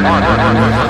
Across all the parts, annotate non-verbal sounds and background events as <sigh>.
Roda, roda, roda.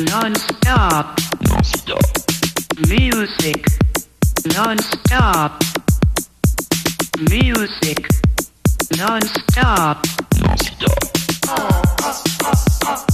Non-stop. Non-stop. Music. Non-stop. Music. Non-stop. Non-stop. Oh, oh, oh,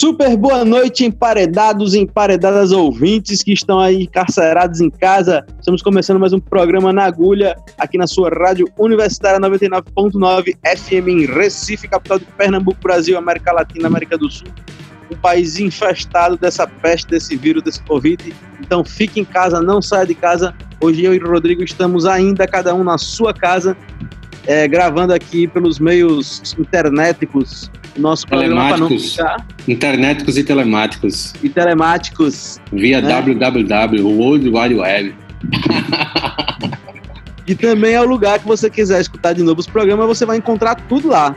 Super boa noite, emparedados e emparedadas ouvintes que estão aí encarcerados em casa. Estamos começando mais um programa na agulha aqui na sua rádio Universitária 99.9 FM em Recife, capital de Pernambuco, Brasil, América Latina, América do Sul. Um país infestado dessa peste, desse vírus, desse Covid. Então fique em casa, não saia de casa. Hoje eu e o Rodrigo estamos ainda, cada um na sua casa, é, gravando aqui pelos meios internéticos nosso programa para não Telemáticos. ficar. Internéticos e telemáticos. E telemáticos. Via Né? www, World Wide Web. E também é o lugar que você quiser escutar de novo os programas, você vai encontrar tudo lá.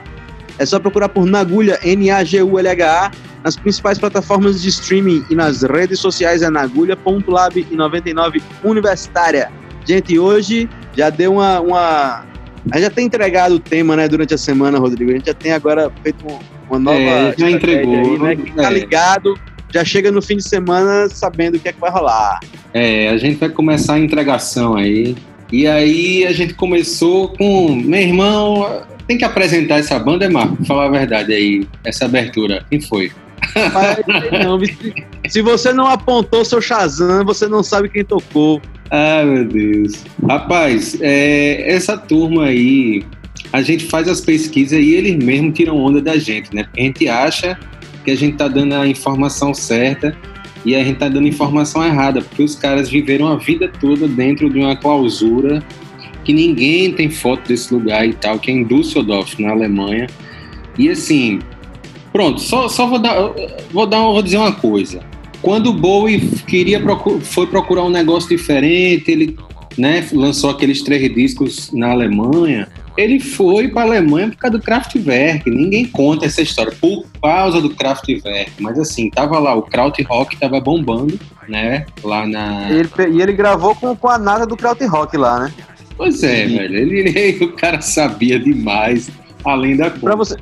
É só procurar por Nagulha, N-A-G-U-L-H-A, nas principais plataformas de streaming e nas redes sociais é nagulha.lab e 99 Universitária. Gente, hoje já deu uma, uma. A gente já tem entregado o tema, né, durante a semana, Rodrigo. A gente já tem agora feito um- uma nova. É, já entregou, Aí, né? Quem tá é. ligado já chega no fim de semana sabendo o que é que vai rolar. É, a gente vai começar a entregação aí. E aí a gente começou com. Meu irmão, tem que apresentar essa banda, é Marco? Falar a verdade aí, essa abertura. Quem foi? Não, se, você não apontou seu Shazam, você não sabe quem tocou. Ah, meu Deus. Rapaz, é, essa turma aí, a gente faz as pesquisas e eles mesmo tiram onda da gente, né? Porque a gente acha que a gente tá dando a informação certa e a gente tá dando informação errada, porque os caras viveram a vida toda dentro de uma clausura que ninguém tem foto desse lugar e tal, que é em Düsseldorf, na Alemanha. E assim, pronto, só, só vou dar, vou dar, vou dizer uma coisa quando o Bowie queria procu- foi procurar um negócio diferente, ele né, lançou aqueles três discos na Alemanha. Ele foi para a Alemanha por causa do Kraftwerk. Ninguém conta essa história por causa do Kraftwerk. Mas assim, tava lá, o Krautrock tava bombando, né? Lá na. E ele, e ele gravou com, com a nada do Krautrock lá, né? Pois é, velho. Ele, ele- <laughs> o cara sabia demais, além da Pra conta. você.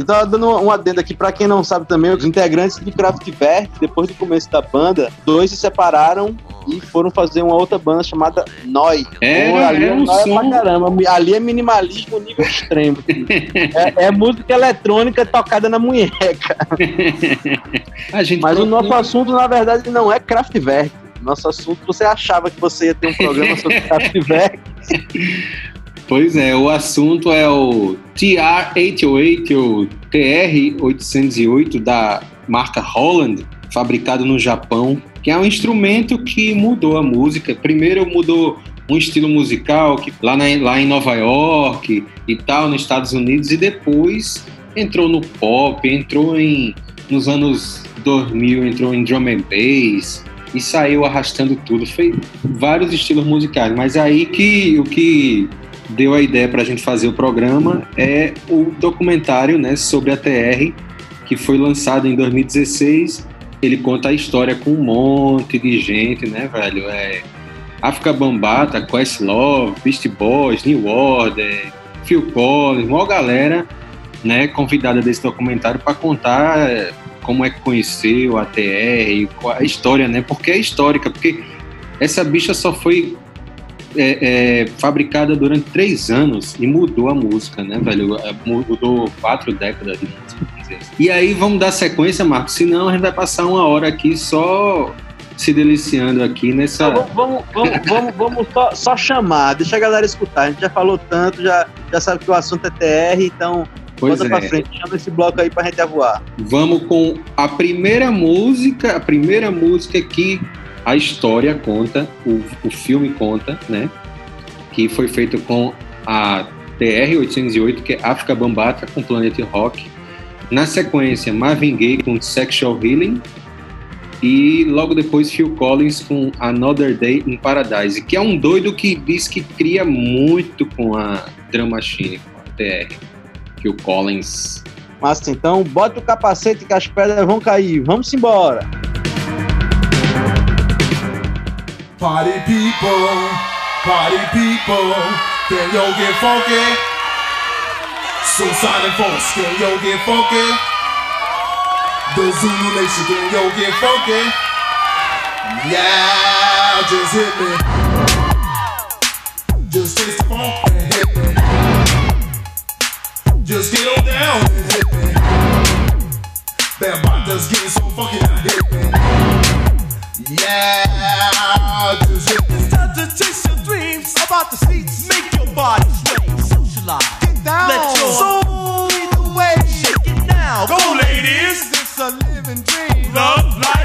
Eu tava dando um adendo aqui, pra quem não sabe também, os integrantes do Kraftwerk, depois do começo da banda, dois se separaram e foram fazer uma outra banda chamada Noi. Era- Pô, ali era um som- caramba. Ali é minimalismo nível extremo. filho. <laughs> é, é música eletrônica tocada na munheca. <laughs> Mas o nosso assunto, na verdade, não é Kraftwerk. Nosso assunto, você achava que você ia ter um programa sobre <laughs> Kraftwerk. Pois é, o assunto é o TR-808 ou TR-808 da marca Holland, fabricado no Japão, que é um instrumento que mudou a música. Primeiro mudou um estilo musical que lá, na- lá em Nova York e tal, nos Estados Unidos, e depois entrou no pop, entrou em nos anos 2000, entrou em drum and bass e saiu arrastando tudo. Fez vários estilos musicais, mas aí que o que deu a ideia para a gente fazer o programa é o documentário né, sobre a TR, que foi lançado em 2016. Ele conta a história com um monte de gente, né, velho? É África Bambata, Questlove, Beast Boys, New Order, Phil Collins, uma galera né, convidada desse documentário para contar é, como é que conheceu a TR, a história, né? Porque é histórica, porque essa bicha só foi é, é, fabricada durante três anos e mudou a música, né, velho? É, Mudou quatro décadas de música. E aí vamos dar sequência, Marcos, senão a gente vai passar uma hora aqui só se deliciando aqui nessa. Vamos, vamos, vamos, vamos, só, só chamar, deixa a galera escutar. A gente já falou tanto, já, já sabe que o assunto é TR, então Pois pra é. frente, chama esse bloco aí pra gente voar. Vamos com a primeira música, a primeira música que a história conta, o, o filme conta, né? Que foi feito com a TR-808, que é África Bambata com Planet Rock. Na sequência, Marvin Gaye com Sexual Healing. E logo depois Phil Collins com Another Day in Paradise, que é um doido que diz que cria muito com a Drum Machine, com a TR. Phil Collins. Mas então, bota o capacete que as pedras vão cair. Vamos embora. Party people, party people, can y'all get funky? Suicide Force, can y'all get funky? The Zulu Nation, can y'all get funky? Yeah, just hit me. Just taste the funk and hit me. Just get on down and hit me. That just getting so funky, hit me. Yeah. It's time to chase your dreams about the. Make your body socialize. Get down, let your soul lead the way. Shake it now, go, go ladies. It's a living dream. Love life.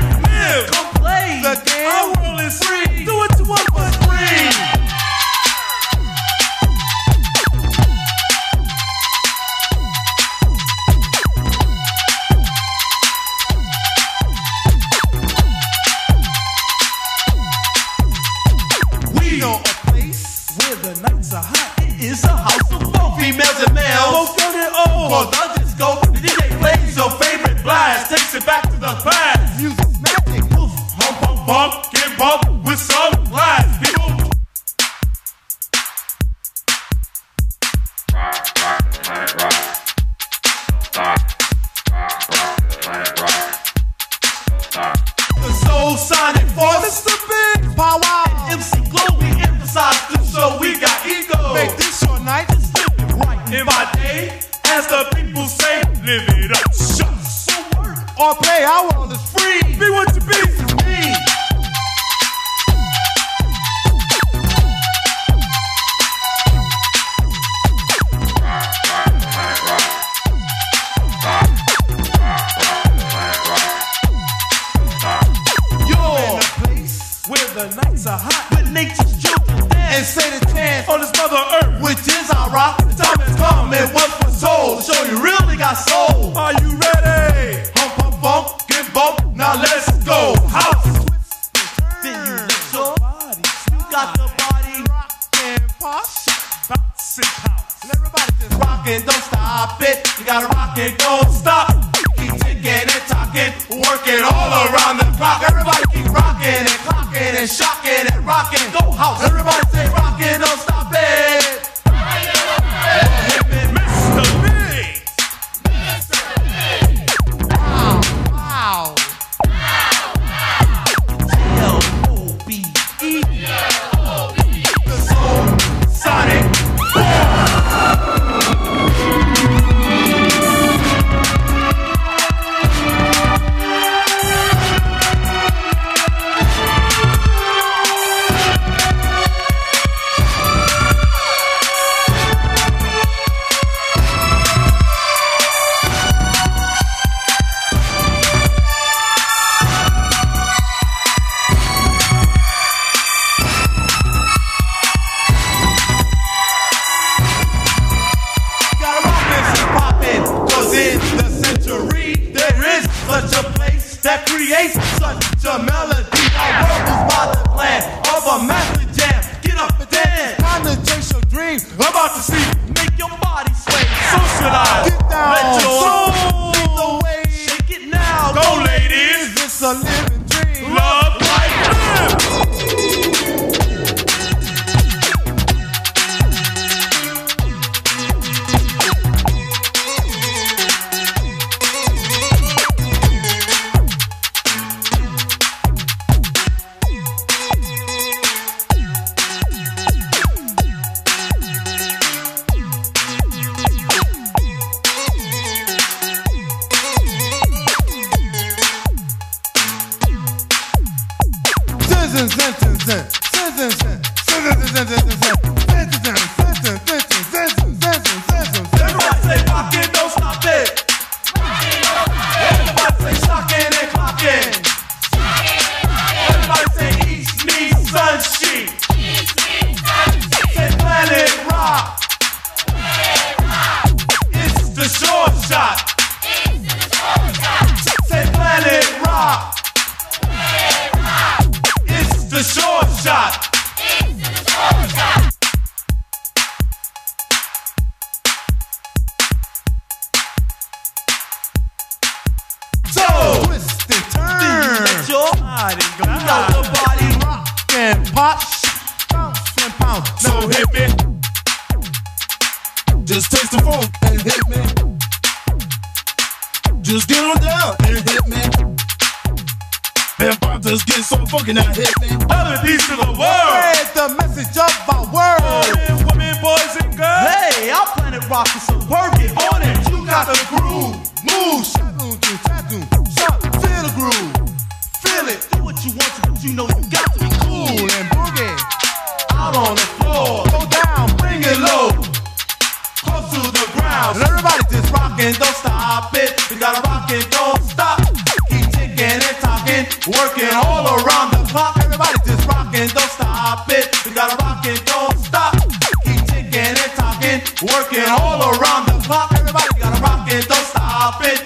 working all around the clock. Everybody gotta rock it, don't stop it.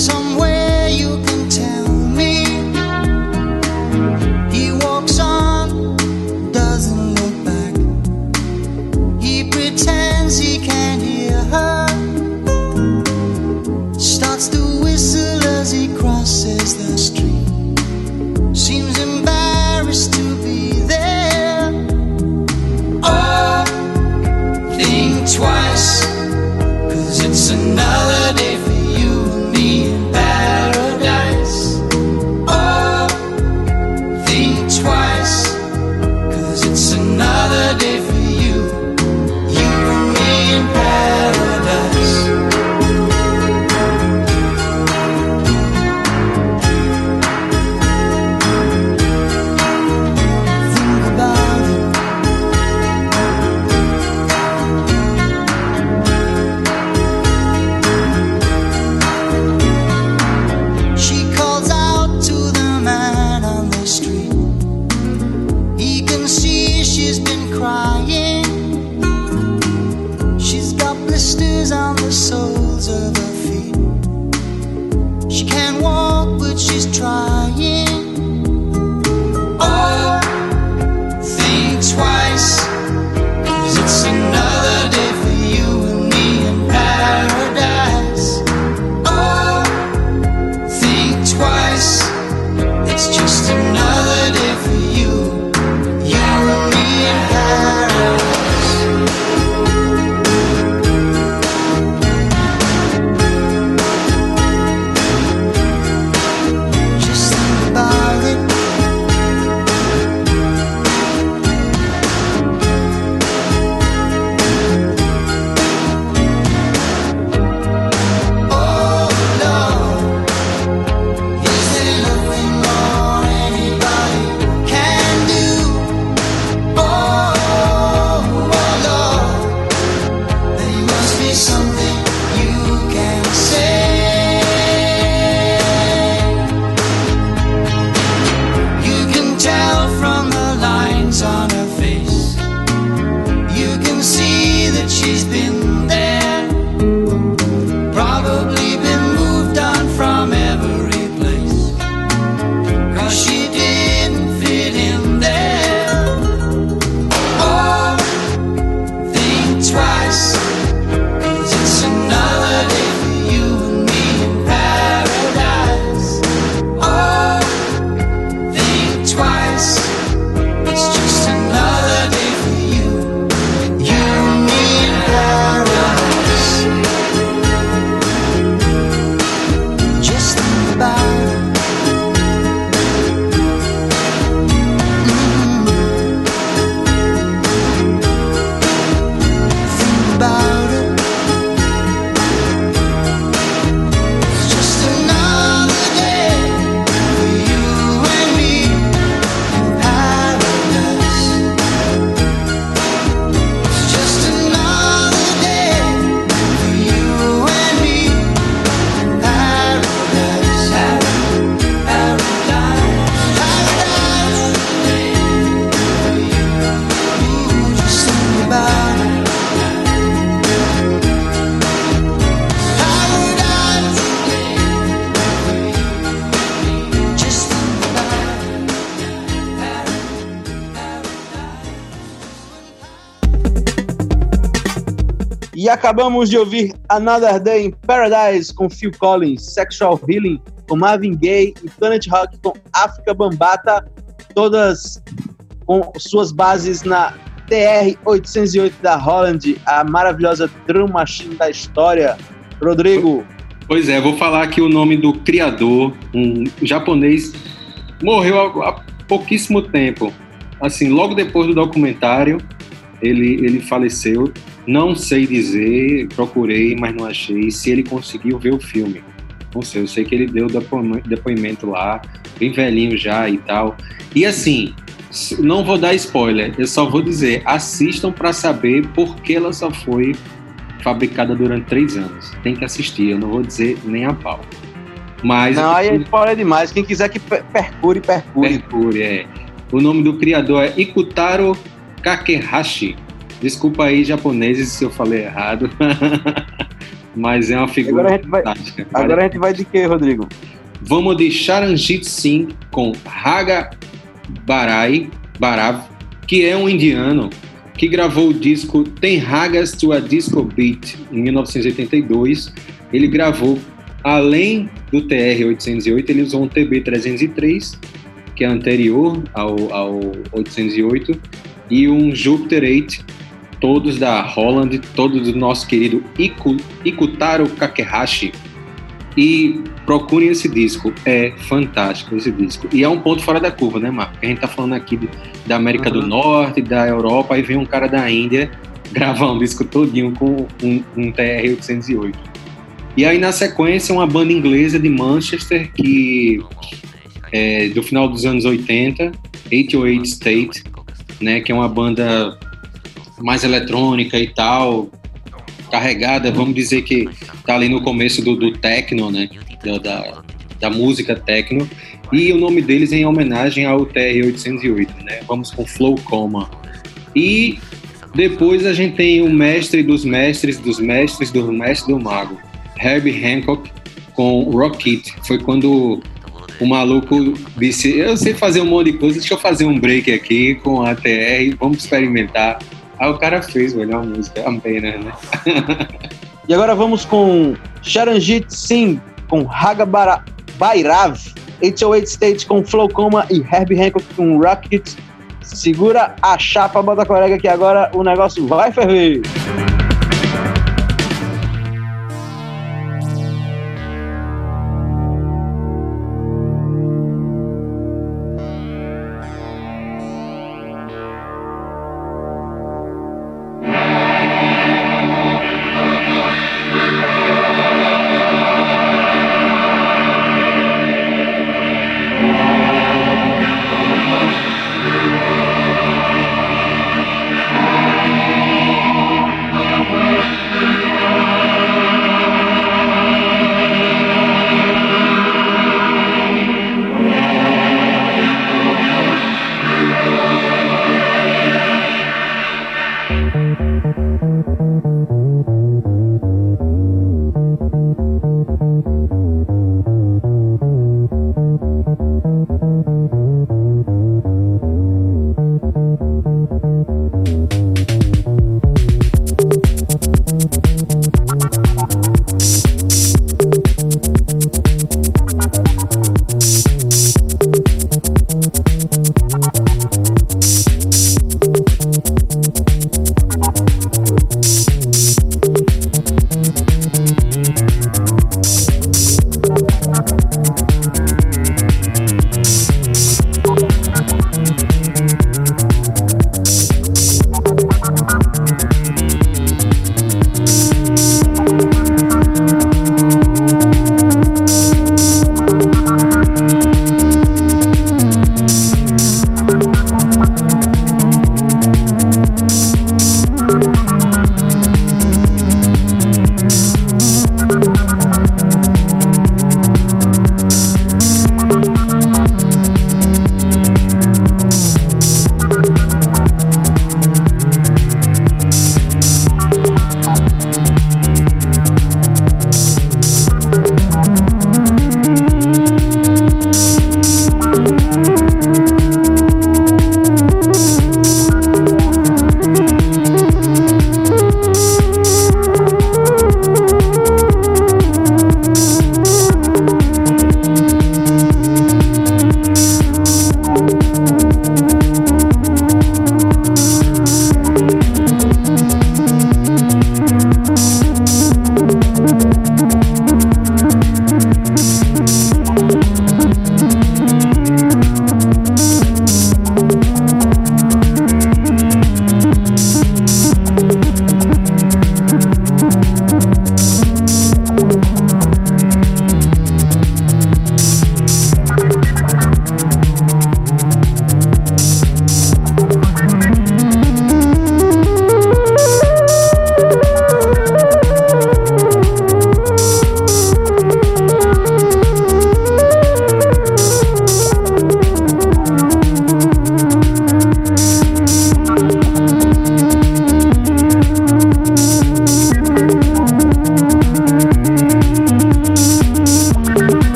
somewhere acabamos de ouvir Another Day in Paradise com Phil Collins, Sexual Healing com Marvin Gaye e Planet Rock com África Bambata, todas com suas bases na TR-808 da Holland, a maravilhosa drum machine da história. Rodrigo, Pois é, vou falar aqui o nome do criador, um japonês, morreu há, pouquíssimo tempo. Assim, logo depois do documentário, ele, ele faleceu. Não sei dizer, procurei, mas não achei se ele conseguiu ver o filme. Não sei, eu sei que ele deu depoimento, depoimento lá, bem velhinho já e tal. E assim, não vou dar spoiler, eu só vou dizer, assistam para saber por que ela só foi fabricada durante três anos. Tem que assistir, eu não vou dizer nem a pau. Mas não, aí é spoiler demais. Quem quiser que per- percure, percure. Mercúrio, é. O nome do criador é Ikutaro Kakehashi. Desculpa aí, japoneses, se eu falei errado. <laughs> Mas é uma figura Agora a gente vai- fantástica. Agora a gente vai de quê, Rodrigo? Vamos de Charanjit Singh com Raga Barai, Barav, que é um indiano que gravou o disco Tem Ragas to a Disco Beat em 1982. Ele gravou, além do TR-808, ele usou um TB-303, que é anterior ao, ao 808, e um Jupiter 8, todos da Holland, todos do nosso querido Iku, Ikutaro Kakehashi. E procurem esse disco, é fantástico esse disco. E é um ponto fora da curva, né, Marco? A gente tá falando aqui de- da América do Uhum. Norte, da Europa, e vem um cara da Índia <laughs> gravar um disco todinho com um, um TR-808. E aí, na sequência, uma banda inglesa de Manchester, que é do final dos anos 80, 808 State, né, que é uma banda mais eletrônica e tal, carregada, vamos dizer que tá ali no começo do, do techno, né, da, da, da música techno, e o nome deles é em homenagem ao TR-808, né, vamos com Flow Coma. E depois a gente tem o mestre dos mestres dos mestres do mestre do mago, Herbie Hancock, com Rocket. Foi quando o maluco disse: Eu sei fazer um monte de coisa, deixa eu fazer um break aqui com a TR, vamos experimentar. Aí o cara fez, velho, uma música, uma pena, né? <laughs> E agora vamos com Charanjit Singh, com Bara- Bairav, 808 State com Flow Coma e Herbie Hancock com Rocket. Segura a chapa, bota a colega que agora o negócio vai ferver.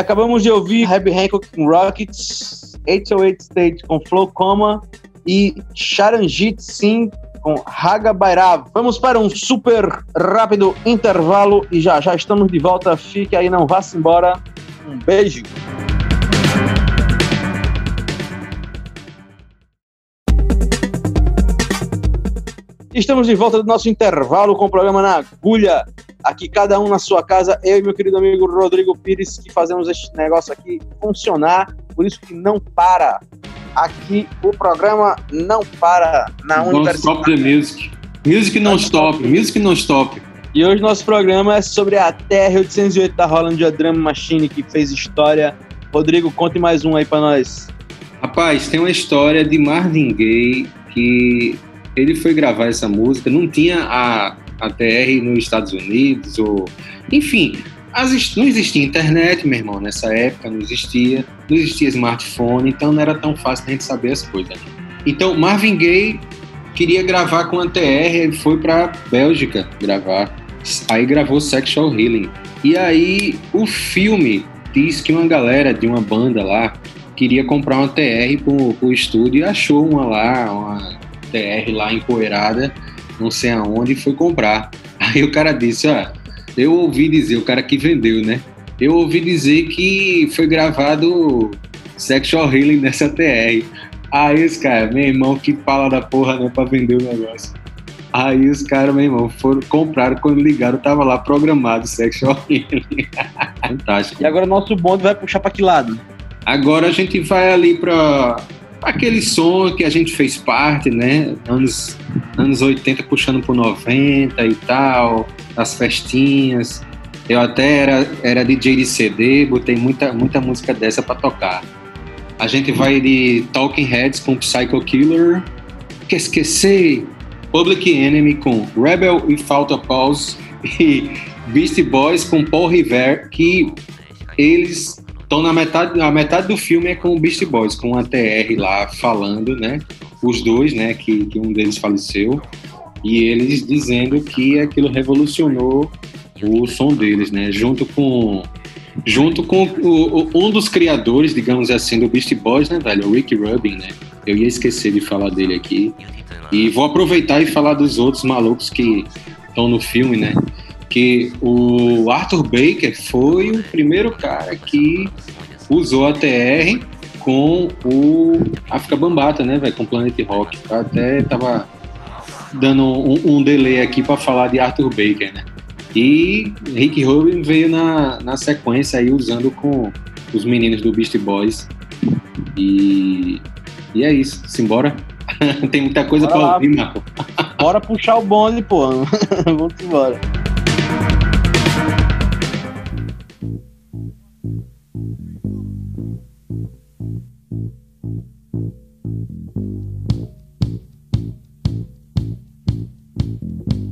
Acabamos de ouvir Herbie Hancock com Rockets, 808 State com Flow Coma e Charanjit Singh com Raga Bairav. Vamos para um super rápido intervalo e já já estamos de volta. Fique aí, não vá-se embora. Um beijo. Estamos de volta do nosso intervalo com o programa Na Agulha. Aqui, cada um na sua casa, eu e meu querido amigo Rodrigo Pires, que fazemos este negócio aqui funcionar. Por isso que não para. Aqui o programa não para na Don't stop the universidade. music. Music não stop, music não stop. E hoje nosso programa é sobre a TR-808 da Holland Drum Machine, que fez história. Rodrigo, conte mais um aí pra nós. Rapaz, tem uma história de Marvin Gaye que ele foi gravar essa música, não tinha a, a TR nos Estados Unidos, ou enfim, as não existia internet, meu irmão, nessa época, não existia, não existia smartphone, então não era tão fácil a gente saber as coisas. Então, Marvin Gaye queria gravar com a TR, ele foi para Bélgica gravar, aí gravou Sexual Healing. E aí o filme diz que uma galera de uma banda lá queria comprar uma TR pro, pro estúdio e achou uma lá, uma TR lá empoeirada, não sei aonde, e foi comprar. <laughs> Aí o cara disse, ó, eu ouvi dizer, o cara que vendeu, né? Eu ouvi dizer que foi gravado Sexual Healing nessa TR. Aí os caras, meu irmão, que fala da porra, né, pra vender o negócio. Aí os caras, meu irmão, foram comprar quando ligaram, tava lá programado Sexual <laughs> Healing. Fantástico. E agora o nosso bonde vai puxar pra que lado? Agora a gente vai ali para aquele som que a gente fez parte, né? Anos, anos 80 puxando pro 90 e tal, as festinhas. Eu até era, era DJ de CD, botei muita, muita música dessa para tocar. A gente vai de Talking Heads com Psycho Killer, que esquecer, Public Enemy com Rebel e Falta Pause e Beastie Boys com Paul Revere, que eles estão na metade, a metade do filme é com o Beastie Boys, com a TR lá falando, né? Os dois, né? Que, que um deles faleceu e eles dizendo que aquilo revolucionou o som deles, né? Junto com junto com o- o- um dos criadores, digamos assim, do Beastie Boys, né, velho? O Rick Rubin, né? Eu ia esquecer de falar dele aqui. E vou aproveitar e falar dos outros malucos que estão no filme, né? Que o Arthur Baker foi o primeiro cara que usou a TR com o África Bambata, né, velho? Com o Planet Rock. Eu até tava dando um, um delay aqui para falar de Arthur Baker, né? E Rick Rubin veio na, na sequência aí usando com os meninos do Beast Boys. E, e é isso, simbora. <laughs> Tem muita coisa para ouvir, Marco. Bora puxar o bonde, pô. <laughs> Vamos embora. Thank you.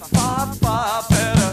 far, far better.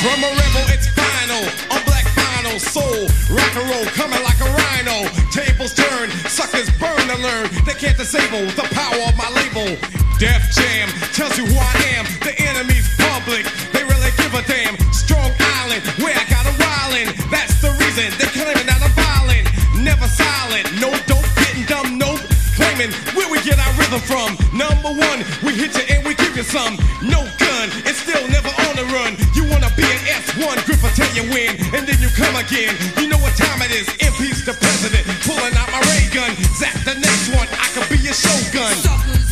From a rebel, it's final. On black vinyl, soul, rock and roll, coming like a rhino. Tables turn, suckers burn to learn. They can't disable the power of my label. Def Jam tells you who I am. The enemy's public, they really give a damn. Strong Island, where I got a violin. That's the reason they're claiming that I'm violent. Never silent, no dope, getting dumb, nope. Claiming where we get our rhythm from. Number one, we hit you and we give you some. again. You know what time it is. If he's the president, pulling out my ray gun. Zap the next one. I could be a shogun. Suckers.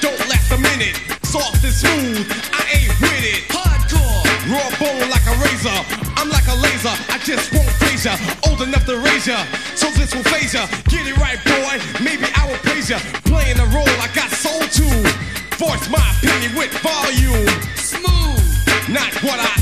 Don't last a minute. Soft and smooth. I ain't with it. Hardcore. Raw bone like a razor. I'm like a laser. I just won't phase ya. Old enough to raise ya. So this will phase ya. Get it right, boy. Maybe I will praise ya. Playing the role I got sold to. Force my opinion with volume. Smooth. Not what I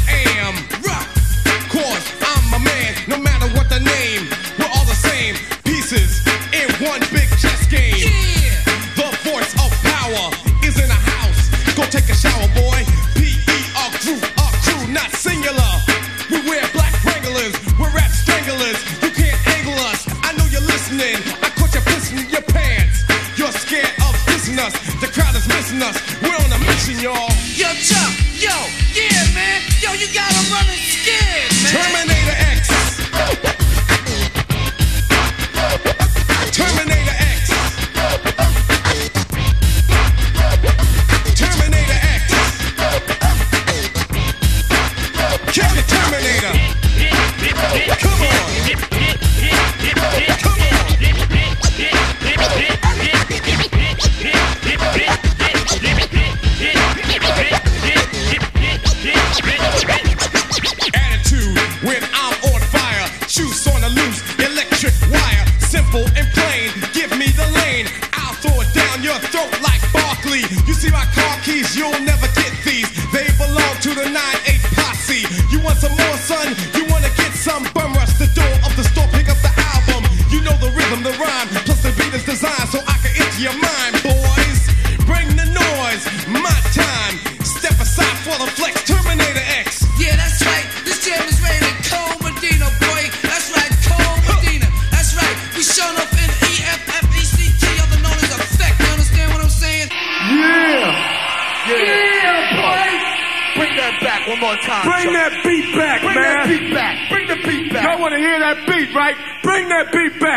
that beat, right? Bring that beat back.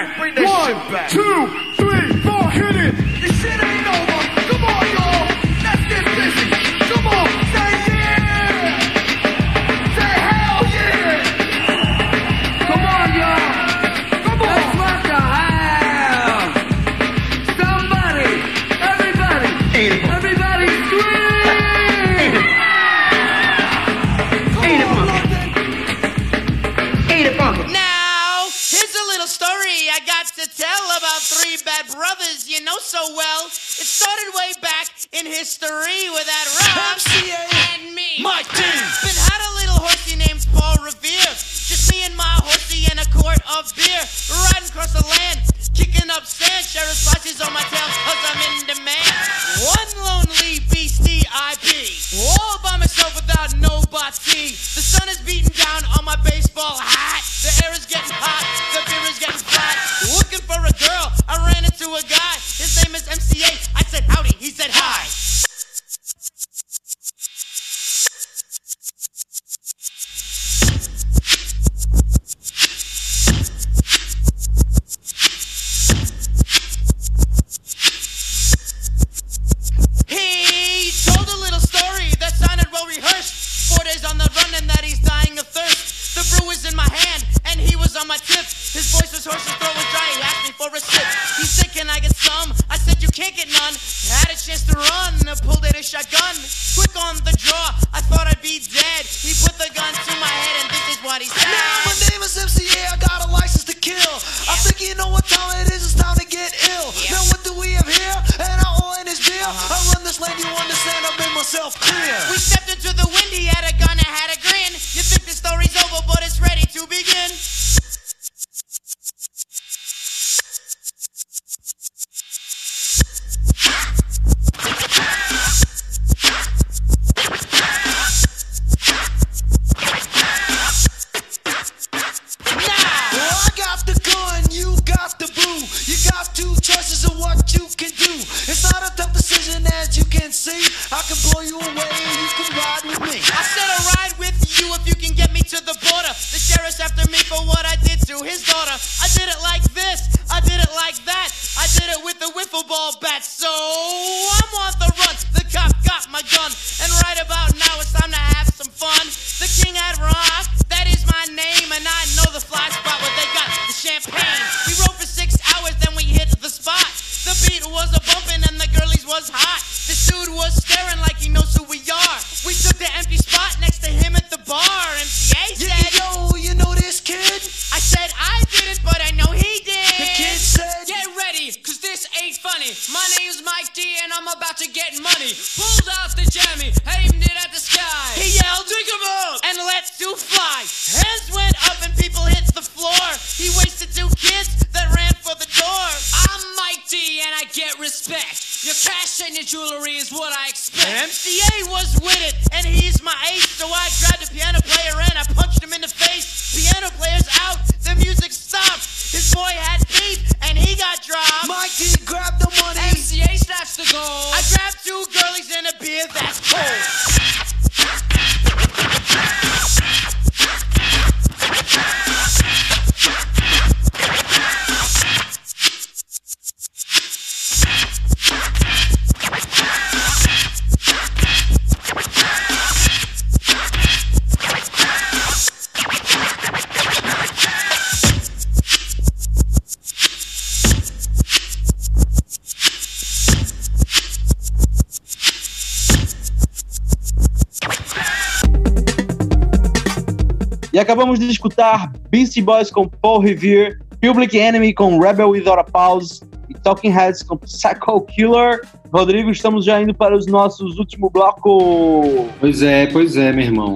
acabamos de escutar Beastie Boys com Paul Revere, Public Enemy com Rebel Without a Pause e Talking Heads com Psycho Killer. Rodrigo, estamos já indo para os nossos último bloco. Pois é, pois é, meu irmão.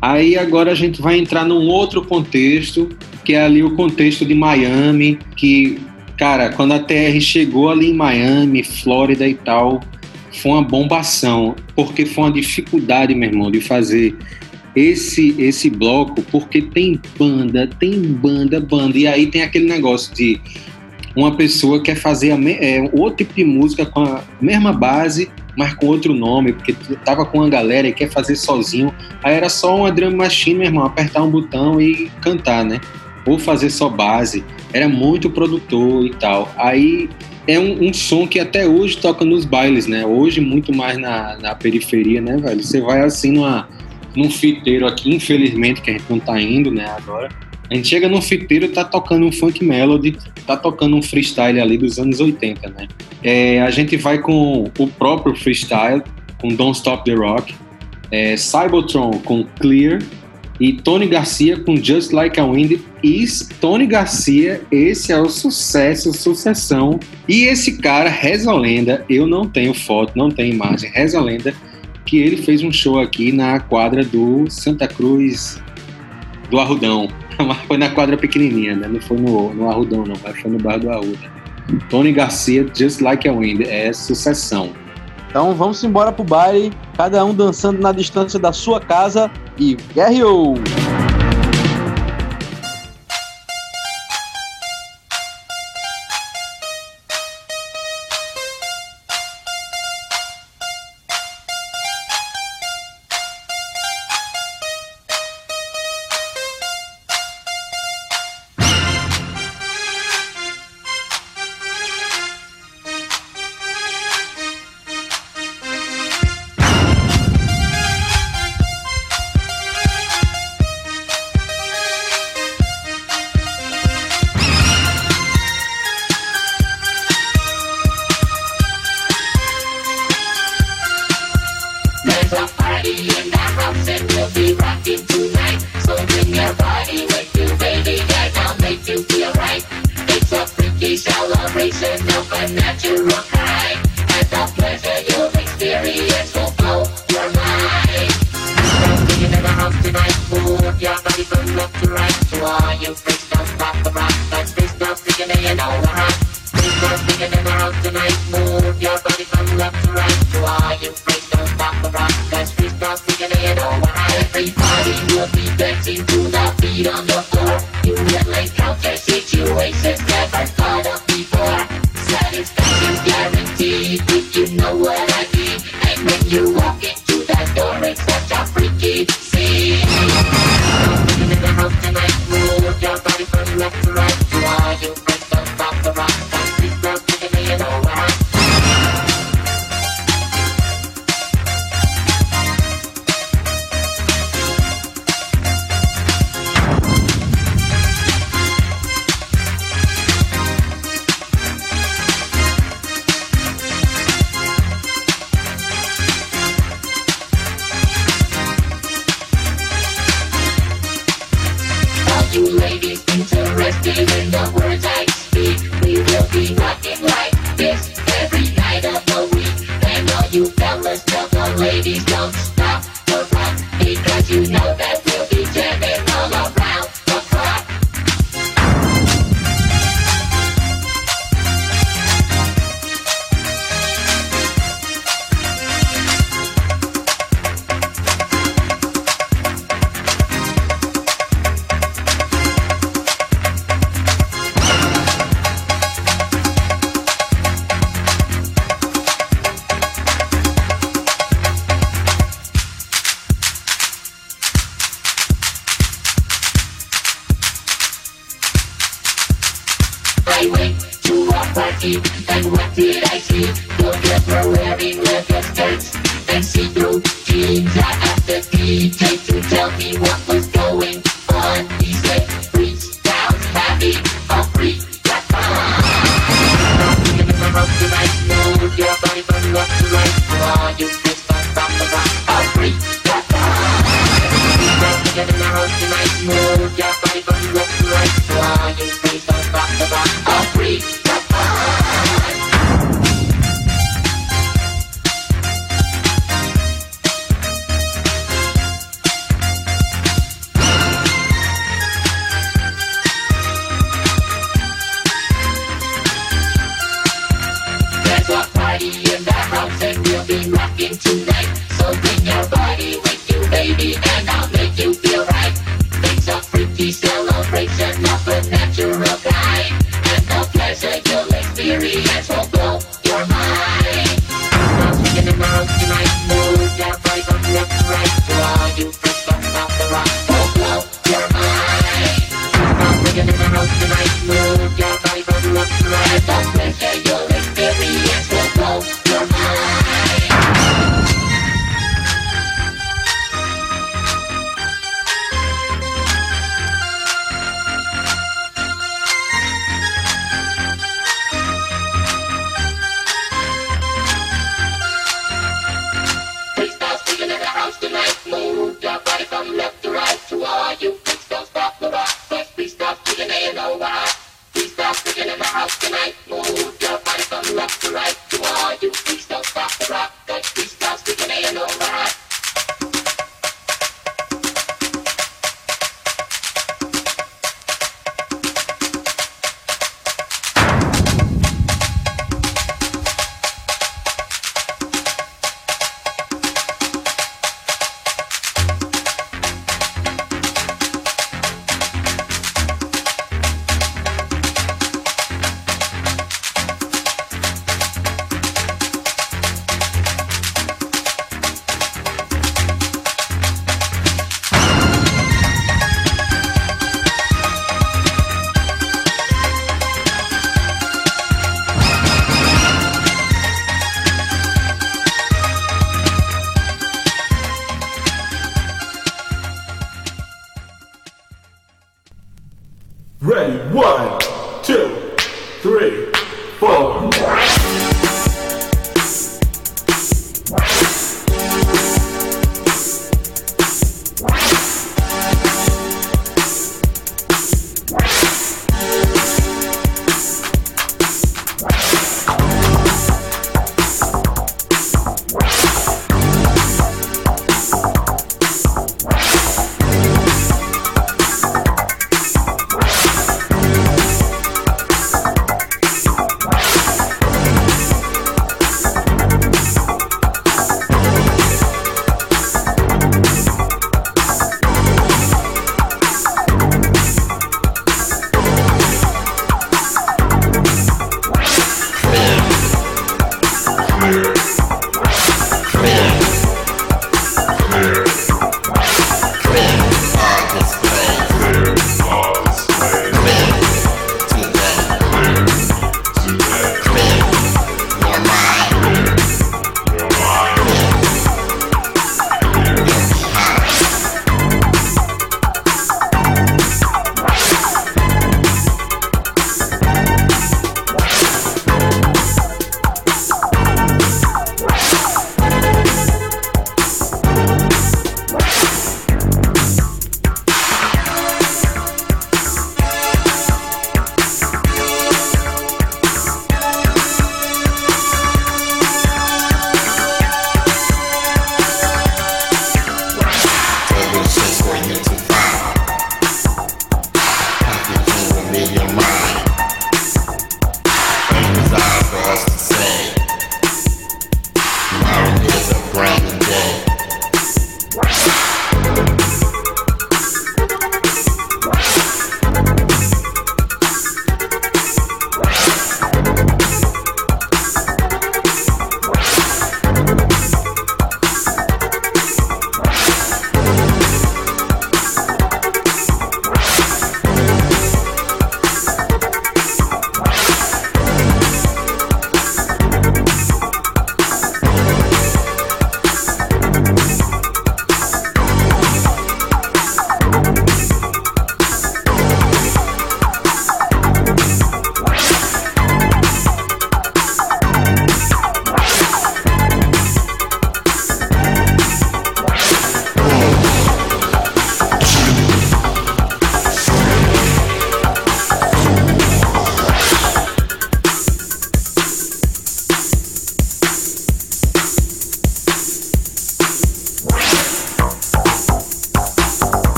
Aí agora a gente vai entrar num outro contexto, que é ali o contexto de Miami, que, cara, quando a TR chegou ali em Miami, Flórida e tal, foi uma bombação, porque foi uma dificuldade, meu irmão, de fazer esse esse bloco porque tem banda, tem banda, banda e aí tem aquele negócio de uma pessoa quer fazer a, é, outro tipo de música com a mesma base, mas com outro nome, porque tava com uma galera e quer fazer sozinho. Aí era só uma drum machine, meu irmão, apertar um botão e cantar, né? Ou fazer só base. Era muito produtor e tal. Aí é um, um, som que até hoje toca nos bailes, né? Hoje muito mais na, na periferia, né, velho? Você vai assim numa num fiteiro aqui, infelizmente, que a gente não tá indo, né, agora. A gente chega num fiteiro, tá tocando um funk melody, tá tocando um freestyle ali dos anos 80, né? É, a gente vai com o próprio freestyle, com Don't Stop the Rock, é, Cybotron com Clear e Tony Garcia com Just Like a Wind. E Tony Garcia, esse é o sucesso, sucessão. E esse cara, reza lenda, eu não tenho foto, não tenho imagem, reza lenda que ele fez um show aqui na quadra do Santa Cruz do Arrudão. <laughs> Mas foi na quadra pequenininha, né? Não foi no, no Arrudão, não. Mas foi no bairro do Arruda. Tony Garcia, Just Like a Wind. É sucessão. Então vamos embora pro baile, cada um dançando na distância da sua casa e guerreou!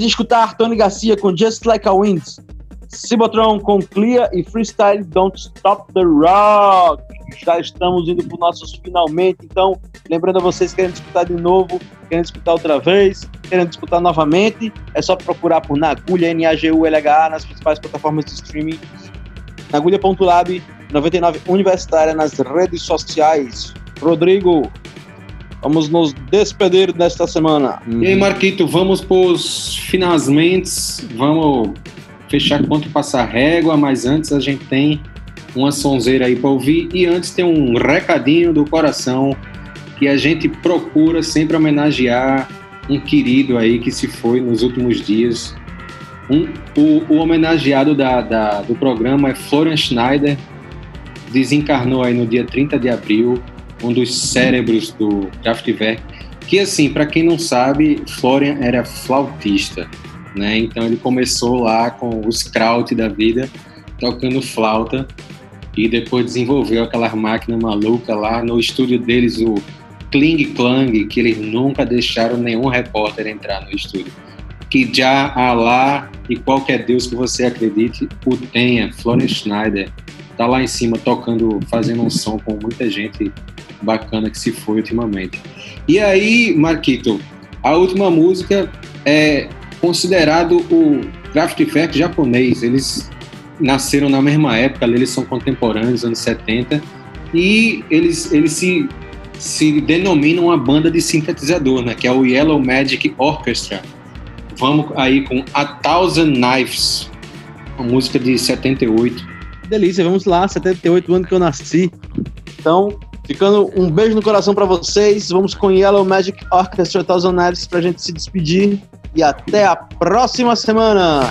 de escutar Tony Garcia com Just Like a Wind, Cibotron com Clear e Freestyle Don't Stop the Rock. Já estamos indo para o nossos finalmente, então lembrando a vocês querendo escutar de novo, querendo escutar outra vez, querendo escutar novamente, é só procurar por Nagulha, N-A-G-U-L-H, nas principais plataformas de streaming, nagulha.lab, 99 Universitária nas redes sociais. Rodrigo, Vamos nos despedir desta semana. E aí, Marquito, vamos para os finalmente. Vamos fechar quanto passar régua, mas antes a gente tem uma sonzeira aí para ouvir. E antes tem um recadinho do coração que a gente procura sempre homenagear um querido aí que se foi nos últimos dias. Um, o, o, homenageado da, da, do programa é Florian Schneider, desencarnou aí no dia 30 de abril um dos cérebros do Kraftwerk, que assim, para quem não sabe, Florian era flautista, né? Então ele começou lá com os kraut da vida, tocando flauta e depois desenvolveu aquela máquina maluca lá no estúdio deles, o Kling Klang, que eles nunca deixaram nenhum repórter entrar no estúdio. Que já Allah e qualquer Deus que você acredite o tenha, Florian Schneider tá lá em cima tocando, fazendo um som com muita gente bacana que se foi ultimamente. E aí, Marquito, a última música é considerado o Kraftwerk japonês. Eles nasceram na mesma época, eles são contemporâneos, anos 70, e eles, eles se, se denominam uma banda de sintetizador, né, que é o Yellow Magic Orchestra. Vamos aí com A Thousand Knives, uma música de 78. Delícia, vamos lá, 78 anos que eu nasci. Então, ficando um beijo no coração pra vocês. Vamos com Yellow Magic Orchestra Thousand Knives pra gente se despedir. E até a próxima semana!